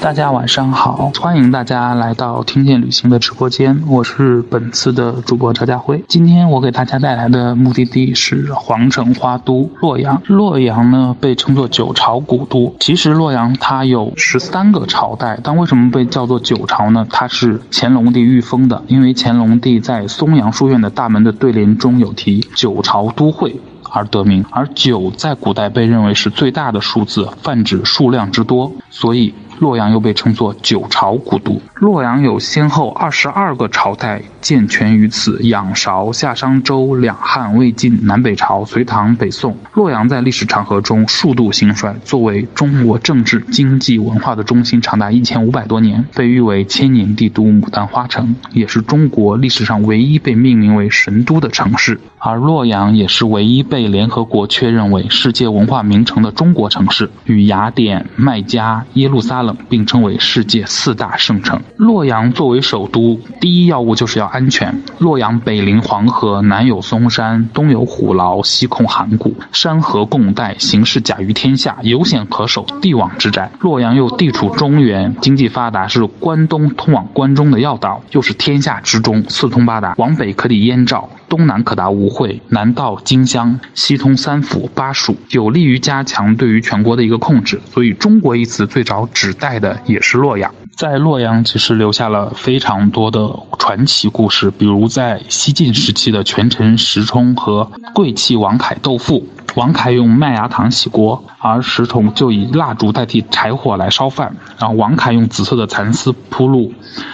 大家晚上好，欢迎大家来到听见旅行的直播间，我是本次的主播赵家辉。今天我给大家带来的目的地是皇城花都洛阳。洛阳呢被称作九朝古都，其实洛阳它有十三个朝代，但为什么被叫做九朝呢？它是乾隆帝御封的，因为乾隆帝在松阳书院的大门的对联中有题“九朝都会”。而得名，而九在古代被认为是最大的数字，泛指数量之多，所以。洛阳又被称作九朝古都。洛阳有先后二十二个朝代健全于此：仰韶、夏商周、两汉、魏晋、南北朝、隋唐、北宋。洛阳在历史长河中数度兴衰，作为中国政治、经济、文化的中心，长达一千五百多年，被誉为千年帝都、牡丹花城，也是中国历史上唯一被命名为神都的城市。而洛阳也是唯一被联合国确认为世界文化名城的中国城市，与雅典、麦加、耶路撒冷。并称为世界四大圣城。洛阳作为首都，第一要务就是要安全。洛阳北临黄河，南有嵩山，东有虎牢，西控函谷，山河共带，形势甲于天下，有险可守，帝王之宅。洛阳又地处中原，经济发达，是关东通往关中的要道，又是天下之中，四通八达，往北可抵燕赵。东南可达吴会，南到荆襄，西通三府巴蜀，有利于加强对于全国的一个控制。所以“中国”一词最早指代的也是洛阳。在洛阳，其实留下了非常多的传奇故事，比如在西晋时期的权臣石冲和贵戚王凯斗富，王凯用麦芽糖洗锅，而石崇就以蜡烛代替柴火来烧饭，然后王凯用紫色的蚕丝铺路，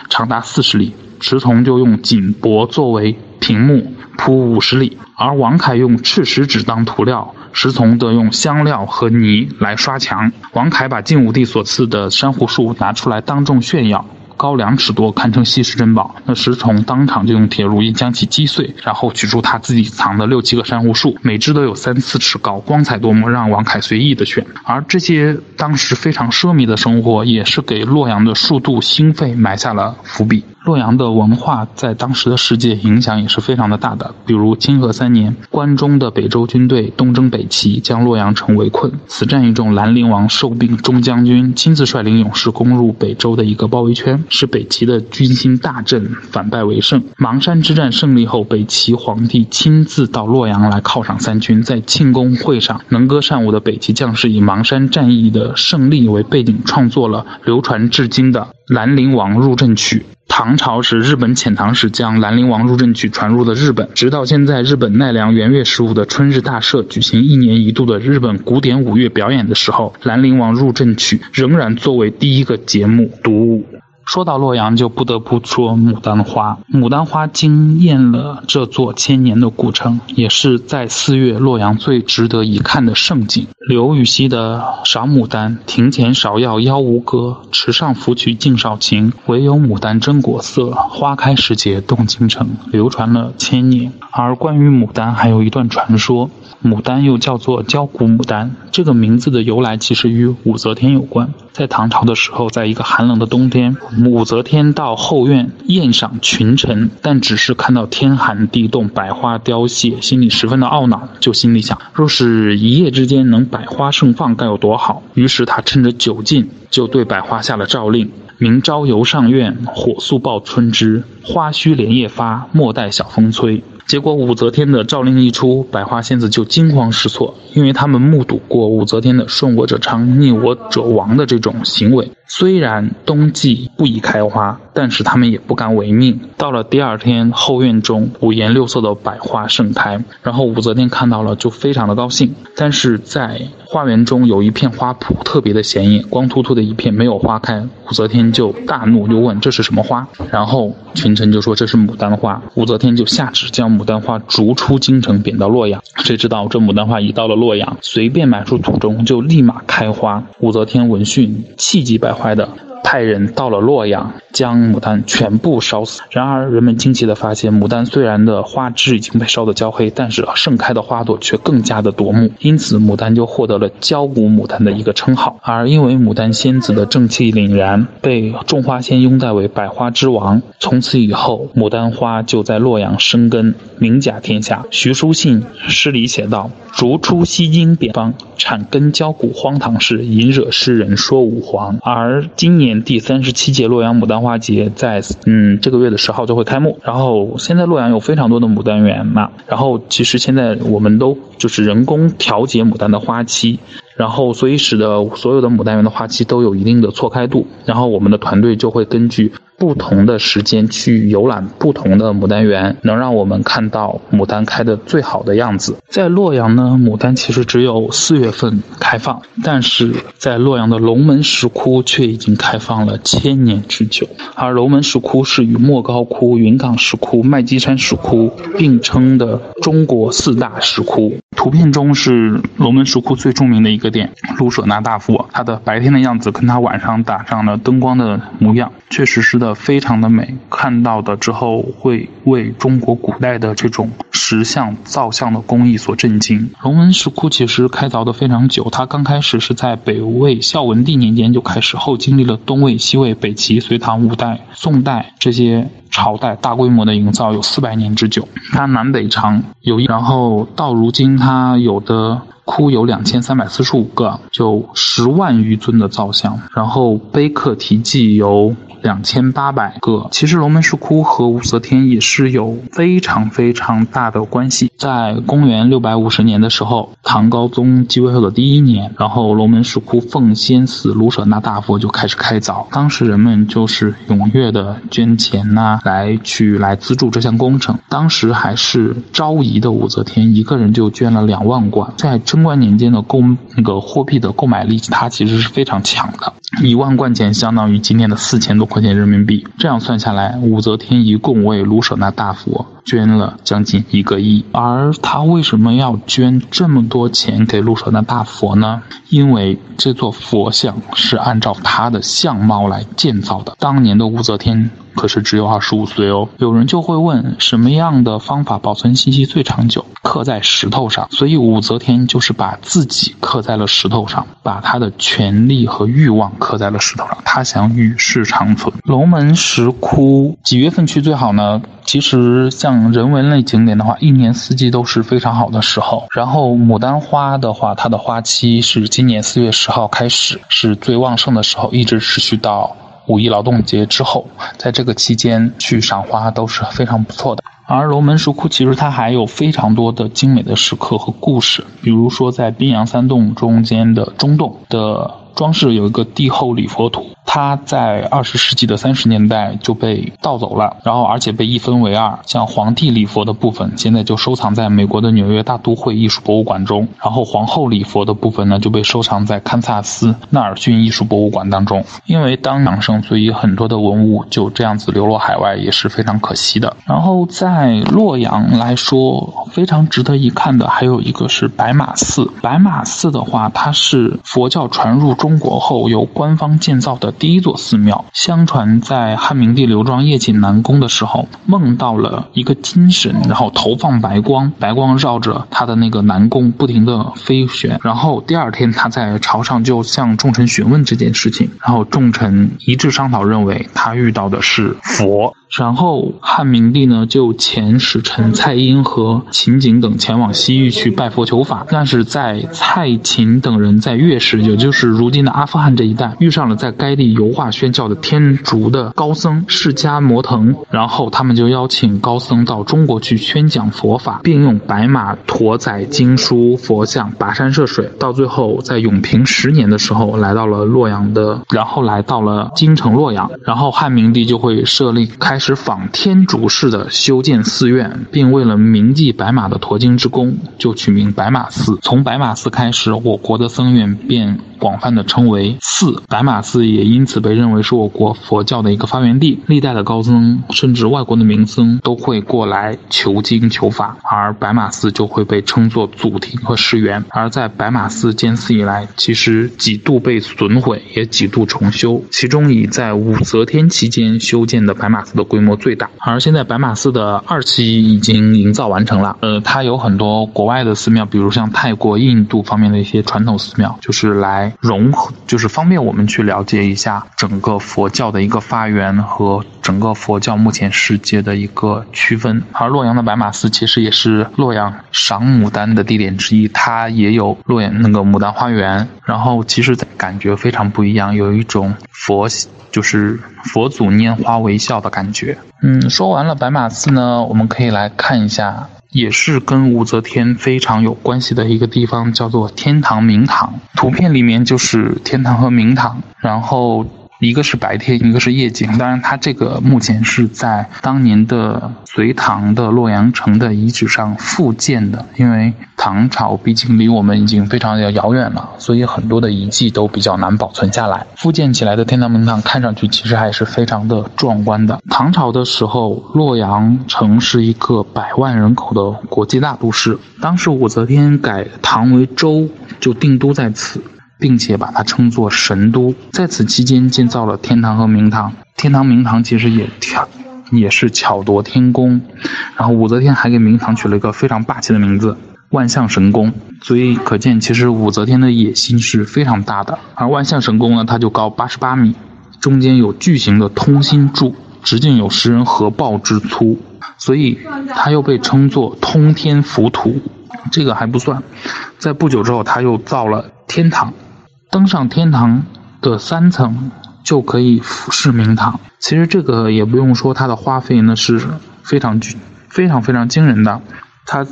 长达四十里，石崇就用锦帛作为屏幕。铺五十里，而王凯用赤石纸当涂料，石崇则用香料和泥来刷墙。王凯把晋武帝所赐的珊瑚树拿出来当众炫耀，高两尺多，堪称稀世珍宝。那石崇当场就用铁如意将其击碎，然后取出他自己藏的六七个珊瑚树，每只都有三四尺高，光彩夺目，让王凯随意的选。而这些当时非常奢靡的生活，也是给洛阳的数度兴废埋下了伏笔。洛阳的文化在当时的世界影响也是非常的大的。比如清河三年，关中的北周军队东征北齐，将洛阳城围困。此战役中，兰陵王受病，中将军亲自率领勇士攻入北周的一个包围圈，使北齐的军心大振，反败为胜。邙山之战胜利后，北齐皇帝亲自到洛阳来犒赏三军。在庆功会上，能歌善舞的北齐将士以邙山战役的胜利为背景，创作了流传至今的《兰陵王入阵曲》。唐朝时，日本遣唐使将《兰陵王入阵曲》传入了日本，直到现在，日本奈良元月十五的春日大社举行一年一度的日本古典舞乐表演的时候，《兰陵王入阵曲》仍然作为第一个节目独舞。说到洛阳，就不得不说牡丹花。牡丹花惊艳了这座千年的古城，也是在四月洛阳最值得一看的盛景。刘禹锡的《赏牡丹》：庭前芍药妖无歌，池上芙蕖净少情。唯有牡丹真国色，花开时节动京城。流传了千年。而关于牡丹，还有一段传说：牡丹又叫做焦骨牡丹，这个名字的由来其实与武则天有关。在唐朝的时候，在一个寒冷的冬天，武则天到后院宴赏群臣，但只是看到天寒地冻，百花凋谢，心里十分的懊恼，就心里想，若是一夜之间能百花盛放，该有多好。于是他趁着酒劲，就对百花下了诏令：明朝游上苑，火速报春枝，花须连夜发，莫待晓风吹。结果武则天的诏令一出，百花仙子就惊慌失措，因为他们目睹过武则天的顺我者昌，逆我者亡的这种行为。虽然冬季不宜开花，但是他们也不敢违命。到了第二天，后院中五颜六色的百花盛开，然后武则天看到了就非常的高兴。但是在花园中有一片花圃特别的显眼，光秃秃的一片没有花开。武则天就大怒，就问这是什么花？然后群臣就说这是牡丹花。武则天就下旨将牡丹花逐出京城，贬到洛阳。谁知道这牡丹花一到了洛阳，随便埋出土中就立马开花。武则天闻讯，气急败坏的。派人到了洛阳，将牡丹全部烧死。然而，人们惊奇地发现，牡丹虽然的花枝已经被烧得焦黑，但是盛开的花朵却更加的夺目。因此，牡丹就获得了“焦骨牡丹”的一个称号。而因为牡丹仙子的正气凛然，被种花仙拥戴为百花之王。从此以后，牡丹花就在洛阳生根，名甲天下。徐书信诗里写道：“逐出西京边方，产根焦骨荒唐事，引惹诗人说吾皇。”而今年。第三十七届洛阳牡丹花节在嗯这个月的十号就会开幕。然后现在洛阳有非常多的牡丹园嘛，然后其实现在我们都就是人工调节牡丹的花期。然后，所以使得所有的牡丹园的花期都有一定的错开度。然后，我们的团队就会根据。不同的时间去游览不同的牡丹园，能让我们看到牡丹开的最好的样子。在洛阳呢，牡丹其实只有四月份开放，但是在洛阳的龙门石窟却已经开放了千年之久。而龙门石窟是与莫高窟、云冈石窟、麦积山石窟并称的中国四大石窟。图片中是龙门石窟最著名的一个点——卢舍那大佛，它的白天的样子跟它晚上打上了灯光的模样，确实是的。非常的美，看到的之后会为中国古代的这种石像造像的工艺所震惊。龙门石窟其实开凿的非常久，它刚开始是在北魏孝文帝年间就开始，后经历了东魏、西魏、北齐、隋唐、五代、宋代这些朝代大规模的营造，有四百年之久。它南北长有一，然后到如今它有的。窟有两千三百四十五个，就十万余尊的造像，然后碑刻题记有两千八百个。其实龙门石窟和武则天也是有非常非常大的关系。在公元六百五十年的时候，唐高宗继位后的第一年，然后龙门石窟奉先寺卢舍那大佛就开始开凿。当时人们就是踊跃的捐钱呐，来去来资助这项工程。当时还是昭仪的武则天一个人就捐了两万贯，在贞观年间的购那个货币的购买力，它其实是非常强的。一万贯钱相当于今天的四千多块钱人民币。这样算下来，武则天一共为卢舍那大佛捐了将近一个亿。而他为什么要捐这么多钱给卢舍那大佛呢？因为这座佛像是按照他的相貌来建造的。当年的武则天。可是只有二十五岁哦。有人就会问，什么样的方法保存信息最长久？刻在石头上。所以武则天就是把自己刻在了石头上，把她的权力和欲望刻在了石头上。他想与世长存。龙门石窟几月份去最好呢？其实像人文类景点的话，一年四季都是非常好的时候。然后牡丹花的话，它的花期是今年四月十号开始，是最旺盛的时候，一直持续到。五一劳动节之后，在这个期间去赏花都是非常不错的。而龙门石窟其实它还有非常多的精美的石刻和故事，比如说在宾阳三洞中间的中洞的装饰有一个帝后礼佛图。它在二十世纪的三十年代就被盗走了，然后而且被一分为二。像皇帝礼佛的部分，现在就收藏在美国的纽约大都会艺术博物馆中；然后皇后礼佛的部分呢，就被收藏在堪萨斯纳尔逊艺术博物馆当中。因为当养生，所以很多的文物就这样子流落海外，也是非常可惜的。然后在洛阳来说，非常值得一看的还有一个是白马寺。白马寺的话，它是佛教传入中中国后由官方建造的。第一座寺庙，相传在汉明帝刘庄夜寝南宫的时候，梦到了一个金神，然后投放白光，白光绕着他的那个南宫不停的飞旋。然后第二天他在朝上就向众臣询问这件事情，然后众臣一致商讨，认为他遇到的是佛。然后汉明帝呢就遣使臣蔡英和秦景等前往西域去拜佛求法，但是在蔡秦等人在月氏，也就是如今的阿富汗这一带，遇上了在该地油画宣教的天竺的高僧释迦摩腾，然后他们就邀请高僧到中国去宣讲佛法，并用白马驮载经书佛像跋山涉水，到最后在永平十年的时候来到了洛阳的，然后来到了京城洛阳，然后汉明帝就会设立。开始仿天竺式的修建寺院，并为了铭记白马的驮经之功，就取名白马寺。从白马寺开始，我国的僧院便。广泛的称为寺，白马寺也因此被认为是我国佛教的一个发源地。历代的高僧，甚至外国的名僧都会过来求经求法，而白马寺就会被称作祖庭和石园。而在白马寺建寺以来，其实几度被损毁，也几度重修。其中以在武则天期间修建的白马寺的规模最大。而现在白马寺的二期已经营造完成了。呃，它有很多国外的寺庙，比如像泰国、印度方面的一些传统寺庙，就是来。融合，就是方便我们去了解一下整个佛教的一个发源和整个佛教目前世界的一个区分。而洛阳的白马寺其实也是洛阳赏牡丹的地点之一，它也有洛阳那个牡丹花园。然后其实感觉非常不一样，有一种佛就是佛祖拈花微笑的感觉。嗯，说完了白马寺呢，我们可以来看一下。也是跟武则天非常有关系的一个地方，叫做天堂明堂。图片里面就是天堂和明堂，然后。一个是白天，一个是夜景。当然，它这个目前是在当年的隋唐的洛阳城的遗址上复建的。因为唐朝毕竟离我们已经非常的遥远了，所以很多的遗迹都比较难保存下来。复建起来的天堂明堂看上去其实还是非常的壮观的。唐朝的时候，洛阳城是一个百万人口的国际大都市。当时武则天改唐为周，就定都在此。并且把它称作神都，在此期间建造了天堂和明堂。天堂、明堂其实也巧，也是巧夺天工。然后武则天还给明堂取了一个非常霸气的名字——万象神宫。所以可见，其实武则天的野心是非常大的。而万象神宫呢，它就高八十八米，中间有巨型的通心柱，直径有十人合抱之粗，所以它又被称作通天浮屠。这个还不算，在不久之后，他又造了天堂。登上天堂的三层就可以俯视明堂。其实这个也不用说，它的花费呢是非常巨、非常非常惊人的。它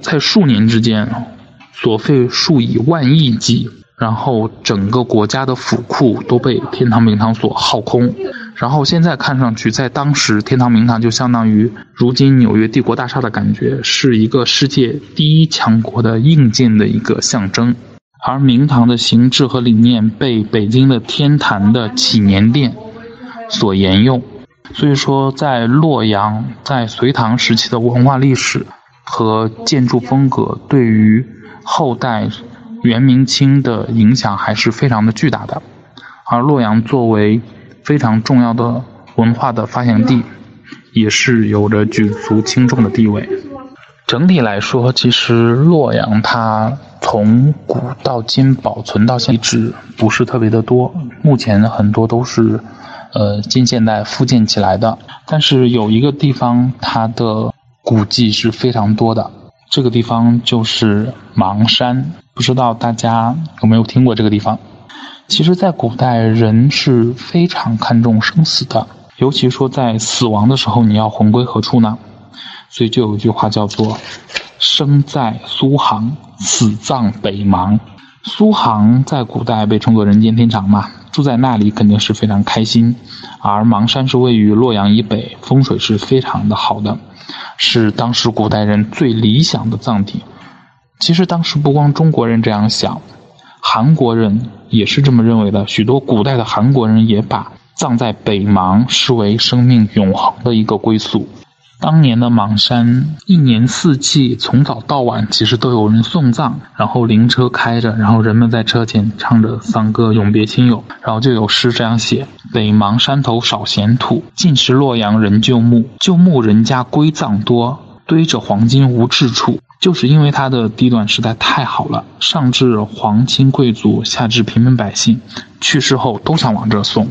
在数年之间所费数以万亿计，然后整个国家的府库都被天堂明堂所耗空。然后现在看上去，在当时天堂明堂就相当于如今纽约帝国大厦的感觉，是一个世界第一强国的硬件的一个象征。而明堂的形制和理念被北京的天坛的祈年殿所沿用，所以说在洛阳，在隋唐时期的文化历史和建筑风格，对于后代元明清的影响还是非常的巨大的。而洛阳作为非常重要的文化的发祥地，也是有着举足轻重的地位。整体来说，其实洛阳它。从古到今保存到现址不是特别的多，目前很多都是，呃，近现代复建起来的。但是有一个地方，它的古迹是非常多的，这个地方就是邙山。不知道大家有没有听过这个地方？其实，在古代，人是非常看重生死的，尤其说在死亡的时候，你要魂归何处呢？所以就有一句话叫做。生在苏杭，死葬北邙。苏杭在古代被称作人间天堂嘛，住在那里肯定是非常开心。而邙山是位于洛阳以北，风水是非常的好的，是当时古代人最理想的葬地。其实当时不光中国人这样想，韩国人也是这么认为的。许多古代的韩国人也把葬在北邙视为生命永恒的一个归宿。当年的邙山，一年四季，从早到晚，其实都有人送葬，然后灵车开着，然后人们在车前唱着丧歌，永别亲友，然后就有诗这样写：北邙山头少闲土，尽是洛阳人旧墓。旧墓人家归葬多，堆着黄金无置处。就是因为它的地段实在太好了，上至皇亲贵族，下至平民百姓，去世后都想往这送。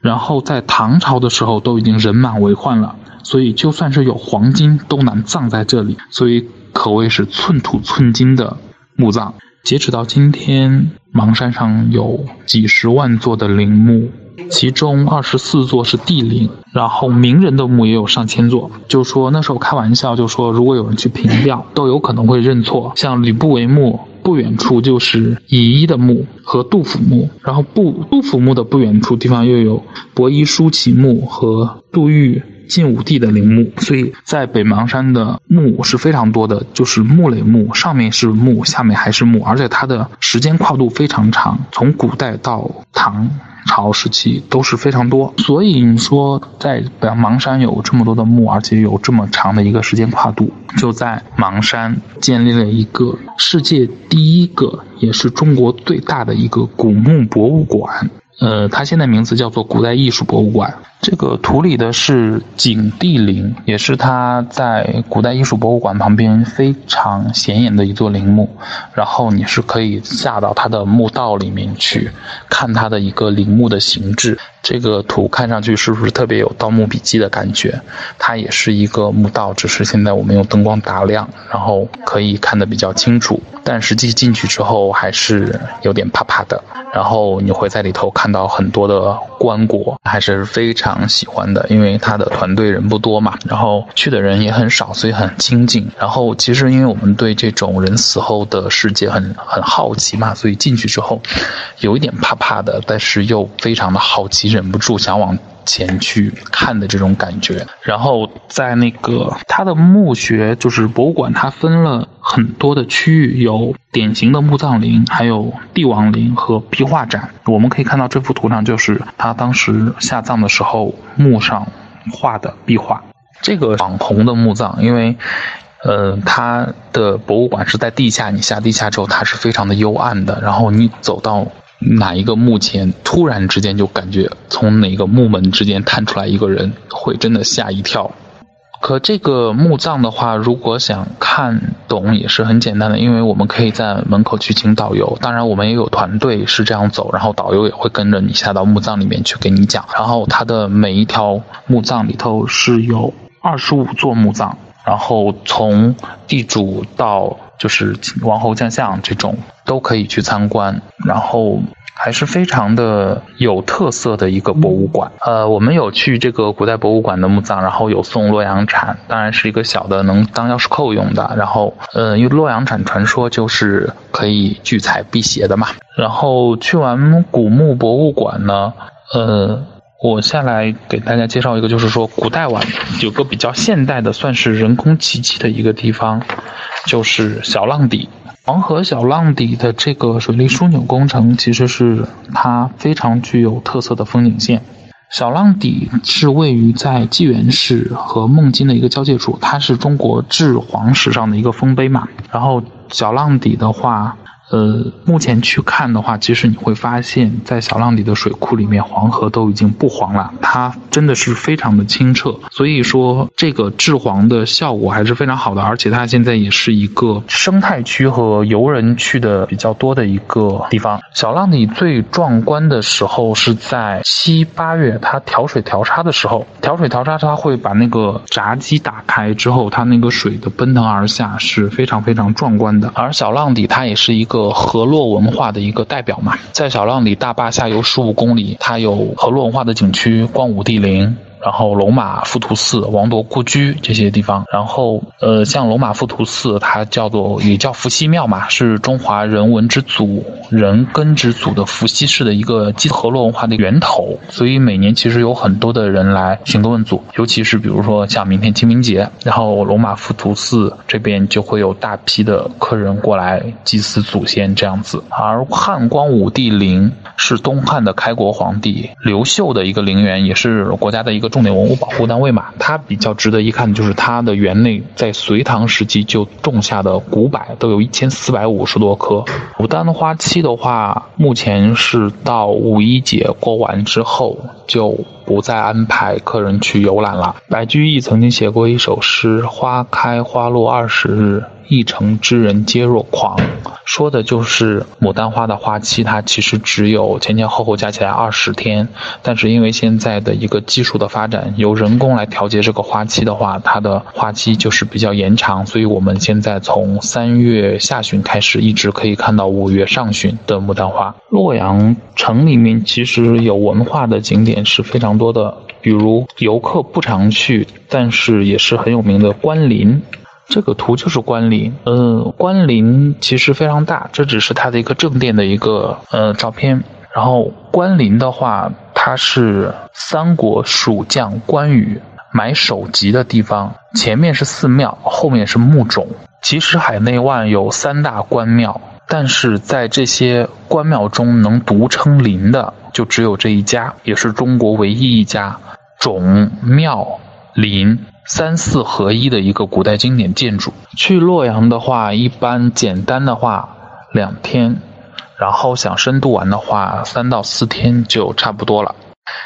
然后在唐朝的时候，都已经人满为患了。所以，就算是有黄金，都难葬在这里。所以，可谓是寸土寸金的墓葬。截止到今天，邙山上有几十万座的陵墓，其中二十四座是帝陵。然后，名人的墓也有上千座。就说那时候开玩笑，就说如果有人去凭吊，都有可能会认错。像吕不韦墓不远处就是乙一的墓和杜甫墓，然后不杜甫墓的不远处地方又有伯夷叔齐墓和杜预。晋武帝的陵墓，所以在北邙山的墓是非常多的，就是墓垒墓，上面是墓，下面还是墓，而且它的时间跨度非常长，从古代到唐朝时期都是非常多。所以你说在北邙山有这么多的墓，而且有这么长的一个时间跨度，就在邙山建立了一个世界第一个，也是中国最大的一个古墓博物馆。呃，它现在名字叫做古代艺术博物馆。这个图里的是景帝陵，也是它在古代艺术博物馆旁边非常显眼的一座陵墓。然后你是可以下到它的墓道里面去看它的一个陵墓的形制。这个图看上去是不是特别有《盗墓笔记》的感觉？它也是一个墓道，只是现在我们用灯光打亮，然后可以看得比较清楚。但实际进去之后还是有点怕怕的。然后你会在里头看到很多的棺椁，还是非常喜欢的，因为他的团队人不多嘛，然后去的人也很少，所以很清静。然后其实因为我们对这种人死后的世界很很好奇嘛，所以进去之后有一点怕怕的，但是又非常的好奇，忍不住想往。前去看的这种感觉，然后在那个它的墓穴，就是博物馆，它分了很多的区域，有典型的墓葬陵，还有帝王陵和壁画展。我们可以看到这幅图上，就是他当时下葬的时候墓上画的壁画。这个网红的墓葬，因为，呃，它的博物馆是在地下，你下地下之后，它是非常的幽暗的，然后你走到。哪一个墓前突然之间就感觉从哪个墓门之间探出来一个人，会真的吓一跳。可这个墓葬的话，如果想看懂也是很简单的，因为我们可以在门口去请导游。当然，我们也有团队是这样走，然后导游也会跟着你下到墓葬里面去给你讲。然后它的每一条墓葬里头是有二十五座墓葬，然后从地主到。就是王侯将相这种都可以去参观，然后还是非常的有特色的一个博物馆。呃，我们有去这个古代博物馆的墓葬，然后有送洛阳铲，当然是一个小的能当钥匙扣用的。然后，呃，因为洛阳铲传说就是可以聚财辟邪的嘛。然后去完古墓博物馆呢，呃，我下来给大家介绍一个，就是说古代玩有个比较现代的，算是人工奇迹的一个地方。就是小浪底，黄河小浪底的这个水利枢纽工程，其实是它非常具有特色的风景线。小浪底是位于在纪元市和孟津的一个交界处，它是中国治黄史上的一个丰碑嘛。然后小浪底的话。呃，目前去看的话，其实你会发现在小浪底的水库里面，黄河都已经不黄了，它真的是非常的清澈。所以说，这个治黄的效果还是非常好的，而且它现在也是一个生态区和游人去的比较多的一个地方。小浪底最壮观的时候是在七八月，它调水调差的时候，调水调差它会把那个闸机打开之后，它那个水的奔腾而下是非常非常壮观的。而小浪底它也是一个。河洛文化的一个代表嘛，在小浪里大坝下游十五公里，它有河洛文化的景区光武帝陵。然后龙马富图寺、王铎故居这些地方，然后呃，像龙马富图寺，它叫做也叫伏羲庙嘛，是中华人文之祖、人根之祖的伏羲氏的一个基河洛文化的源头，所以每年其实有很多的人来寻根问祖，尤其是比如说像明天清明节，然后龙马富图寺这边就会有大批的客人过来祭祀祖先这样子。而汉光武帝陵是东汉的开国皇帝刘秀的一个陵园，也是国家的一个。重点文物保护单位嘛，它比较值得一看的就是它的园内在隋唐时期就种下的古柏都有一千四百五十多棵。牡丹的花期的话，目前是到五一节过完之后就不再安排客人去游览了。白居易曾经写过一首诗：“花开花落二十日。”一城之人皆若狂，说的就是牡丹花的花期，它其实只有前前后后加起来二十天，但是因为现在的一个技术的发展，由人工来调节这个花期的话，它的花期就是比较延长，所以我们现在从三月下旬开始，一直可以看到五月上旬的牡丹花。洛阳城里面其实有文化的景点是非常多的，比如游客不常去，但是也是很有名的关林。这个图就是关林，呃，关林其实非常大，这只是它的一个正殿的一个呃照片。然后关林的话，它是三国蜀将关羽买首级的地方，前面是寺庙，后面是墓冢。其实海内外有三大关庙，但是在这些关庙中能独称林的，就只有这一家，也是中国唯一一家冢庙林。三四合一的一个古代经典建筑。去洛阳的话，一般简单的话两天，然后想深度玩的话，三到四天就差不多了。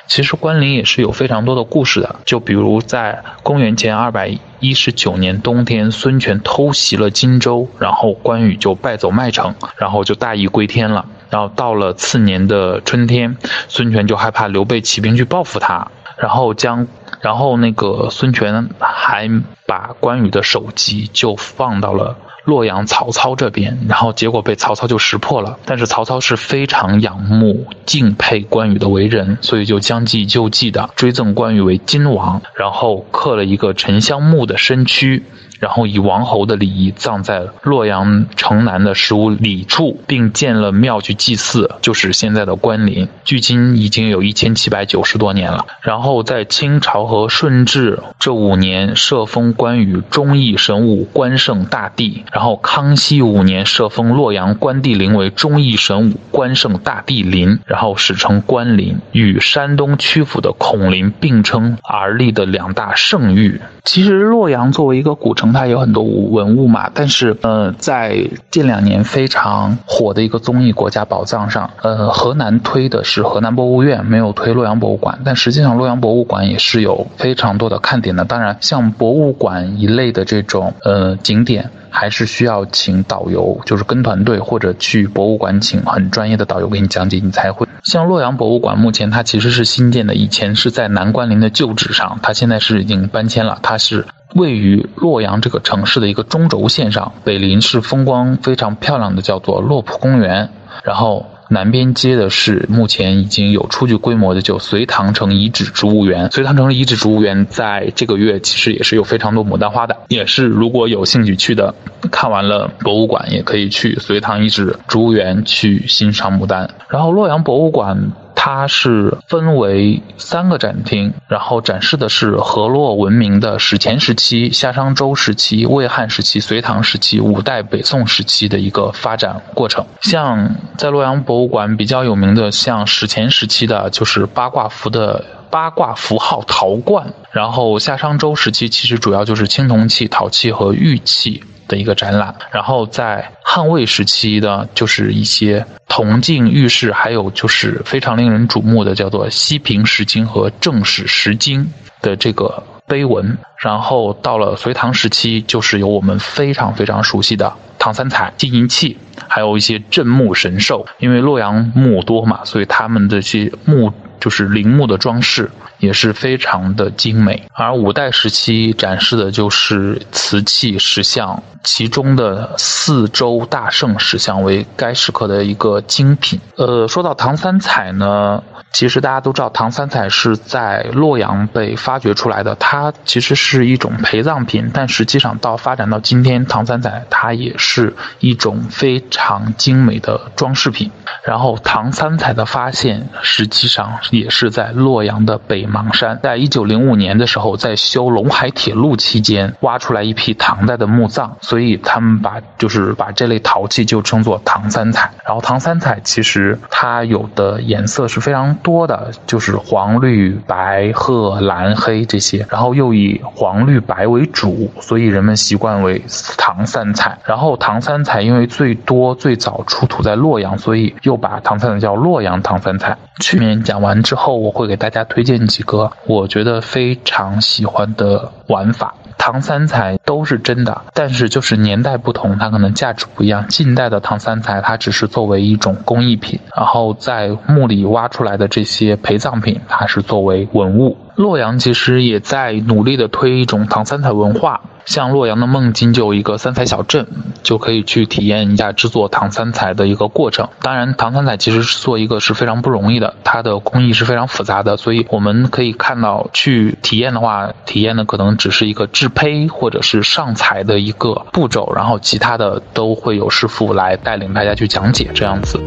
其实关林也是有非常多的故事的，就比如在公元前二百一十九年冬天，孙权偷袭了荆州，然后关羽就败走麦城，然后就大义归天了。然后到了次年的春天，孙权就害怕刘备起兵去报复他，然后将，然后那个孙权还把关羽的首级就放到了。洛阳曹操这边，然后结果被曹操就识破了。但是曹操是非常仰慕、敬佩关羽的为人，所以就将计就计的追赠关羽为金王，然后刻了一个沉香木的身躯。然后以王侯的礼仪葬在洛阳城南的十五里处，并建了庙去祭祀，就是现在的关林。距今已经有一千七百九十多年了。然后在清朝和顺治这五年设封关羽忠义神武关圣大帝，然后康熙五年设封洛阳关帝陵为忠义神武关圣大帝陵，然后史称关林，与山东曲阜的孔林并称而立的两大圣域。其实洛阳作为一个古城，它有很多文物嘛。但是，呃，在近两年非常火的一个综艺《国家宝藏》上，呃，河南推的是河南博物院，没有推洛阳博物馆。但实际上，洛阳博物馆也是有非常多的看点的。当然，像博物馆一类的这种呃景点。还是需要请导游，就是跟团队或者去博物馆请很专业的导游给你讲解，你才会。像洛阳博物馆，目前它其实是新建的，以前是在南关林的旧址上，它现在是已经搬迁了。它是位于洛阳这个城市的一个中轴线上，北邻是风光非常漂亮的叫做洛浦公园，然后。南边接的是目前已经有初具规模的，就隋唐城遗址植物园。隋唐城遗址植物园在这个月其实也是有非常多牡丹花的，也是如果有兴趣去的，看完了博物馆也可以去隋唐遗址植物园去欣赏牡丹。然后洛阳博物馆。它是分为三个展厅，然后展示的是河洛文明的史前时期、夏商周时期、魏汉时期、隋唐时期、五代北宋时期的一个发展过程。像在洛阳博物馆比较有名的，像史前时期的，就是八卦符的八卦符号陶罐；然后夏商周时期，其实主要就是青铜器、陶器和玉器。的一个展览，然后在汉魏时期的，就是一些铜镜玉饰，还有就是非常令人瞩目的叫做西平石经和正史石经的这个碑文。然后到了隋唐时期，就是有我们非常非常熟悉的唐三彩金银器，还有一些镇墓神兽。因为洛阳墓多嘛，所以他们这些墓就是陵墓的装饰。也是非常的精美，而五代时期展示的就是瓷器石像，其中的四周大圣石像为该时刻的一个精品。呃，说到唐三彩呢。其实大家都知道，唐三彩是在洛阳被发掘出来的。它其实是一种陪葬品，但实际上到发展到今天，唐三彩它也是是一种非常精美的装饰品。然后，唐三彩的发现实际上也是在洛阳的北邙山，在一九零五年的时候，在修陇海铁路期间挖出来一批唐代的墓葬，所以他们把就是把这类陶器就称作唐三彩。然后，唐三彩其实它有的颜色是非常。多的就是黄、绿、白、褐、蓝、黑这些，然后又以黄、绿、白为主，所以人们习惯为唐三彩。然后唐三彩因为最多最早出土在洛阳，所以又把唐三彩叫洛阳唐三彩。去年讲完之后，我会给大家推荐几个我觉得非常喜欢的玩法。唐三彩都是真的，但是就是年代不同，它可能价值不一样。近代的唐三彩，它只是作为一种工艺品，然后在墓里挖出来的这些陪葬品，它是作为文物。洛阳其实也在努力的推一种唐三彩文化。像洛阳的孟津就有一个三彩小镇，就可以去体验一下制作唐三彩的一个过程。当然，唐三彩其实是做一个是非常不容易的，它的工艺是非常复杂的，所以我们可以看到去体验的话，体验的可能只是一个制胚或者是上彩的一个步骤，然后其他的都会有师傅来带领大家去讲解这样子。